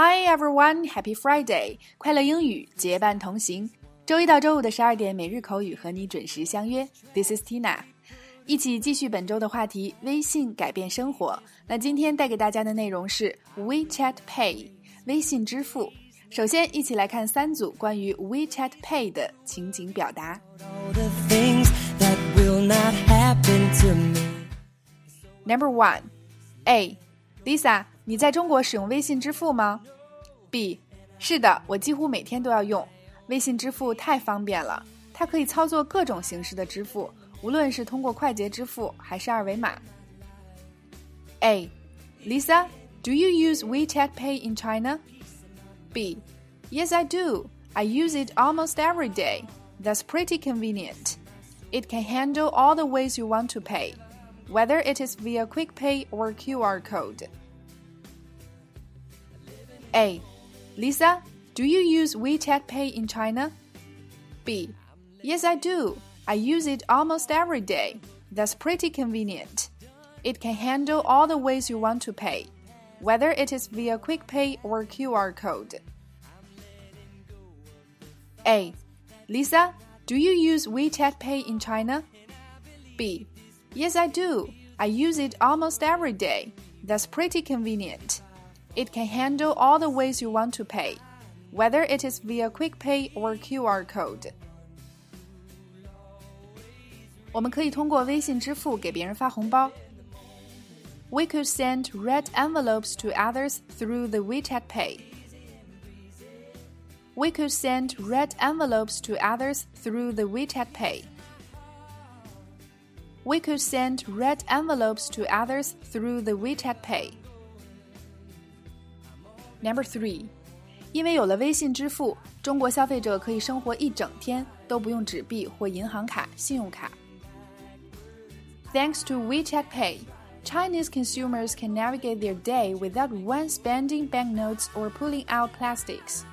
everyone, Happy Friday! 快乐英语结伴同行，周一到周五的十二点每日口语和你准时相约。This is Tina，一起继续本周的话题：微信改变生活。那今天带给大家的内容是 WeChat Pay，微信支付。首先，一起来看三组关于 WeChat Pay 的情景表达。Number one, A. Lisa，你在中国使用微信支付吗？B. 是的，我几乎每天都要用。微信支付太方便了，它可以操作各种形式的支付，无论是通过快捷支付还是二维码。A. Lisa, do you use WeChat Pay in China? B. Yes, I do. I use it almost every day. That's pretty convenient. It can handle all the ways you want to pay, whether it is via Quick Pay or QR code. A. Lisa, do you use WeChat Pay in China? B. Yes, I do. I use it almost every day. That's pretty convenient. It can handle all the ways you want to pay, whether it is via Quick Pay or QR code. A. Lisa, do you use WeChat Pay in China? B. Yes, I do. I use it almost every day. That's pretty convenient. It can handle all the ways you want to pay, whether it is via Quick Pay or QR code. 我们可以通过微信支付给别人发红包。We could send red envelopes to others through the WeChat Pay. We could send red envelopes to others through the WeChat Pay. We could send red envelopes to others through the WeChat Pay. Number three，因为有了微信支付，中国消费者可以生活一整天都不用纸币或银行卡、信用卡。Thanks to WeChat Pay, Chinese consumers can navigate their day without once spending banknotes or pulling out plastics.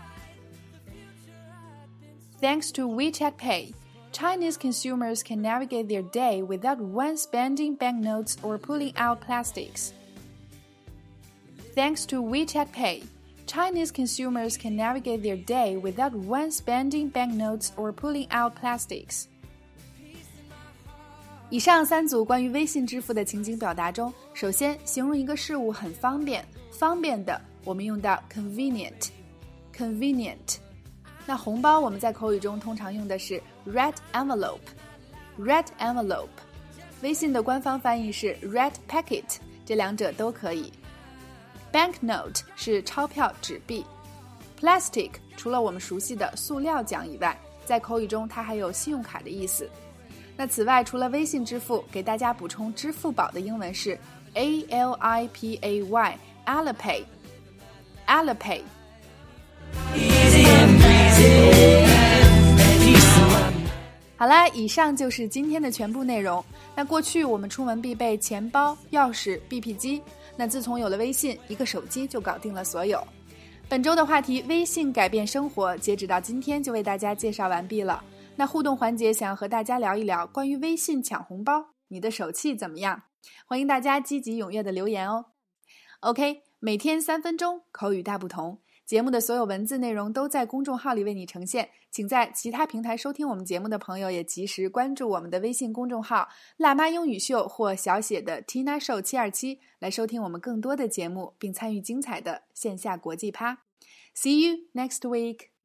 Thanks to WeChat Pay, Chinese consumers can navigate their day without once spending banknotes or pulling out plastics. Thanks to WeChat Pay, Chinese consumers can navigate their day without once spending banknotes or pulling out plastics. 以上三组关于微信支付的情景表达中，首先形容一个事物很方便，方便的，我们用到 convenient，convenient。那红包我们在口语中通常用的是 red envelope，red envelope。微信的官方翻译是 red packet，这两者都可以。 Banknote 是钞票、纸币。plastic 除了我们熟悉的塑料奖以外，在口语中它还有信用卡的意思。那此外，除了微信支付，给大家补充支付宝的英文是 A L I P A Y，Alipay，Alipay。好啦，以上就是今天的全部内容。那过去我们出门必备钱包、钥匙、BP 机，那自从有了微信，一个手机就搞定了所有。本周的话题“微信改变生活”，截止到今天就为大家介绍完毕了。那互动环节想要和大家聊一聊关于微信抢红包，你的手气怎么样？欢迎大家积极踊跃的留言哦。OK，每天三分钟，口语大不同。节目的所有文字内容都在公众号里为你呈现，请在其他平台收听我们节目的朋友也及时关注我们的微信公众号“辣妈英语秀”或小写的 Tina Show 七二七，来收听我们更多的节目，并参与精彩的线下国际趴。See you next week.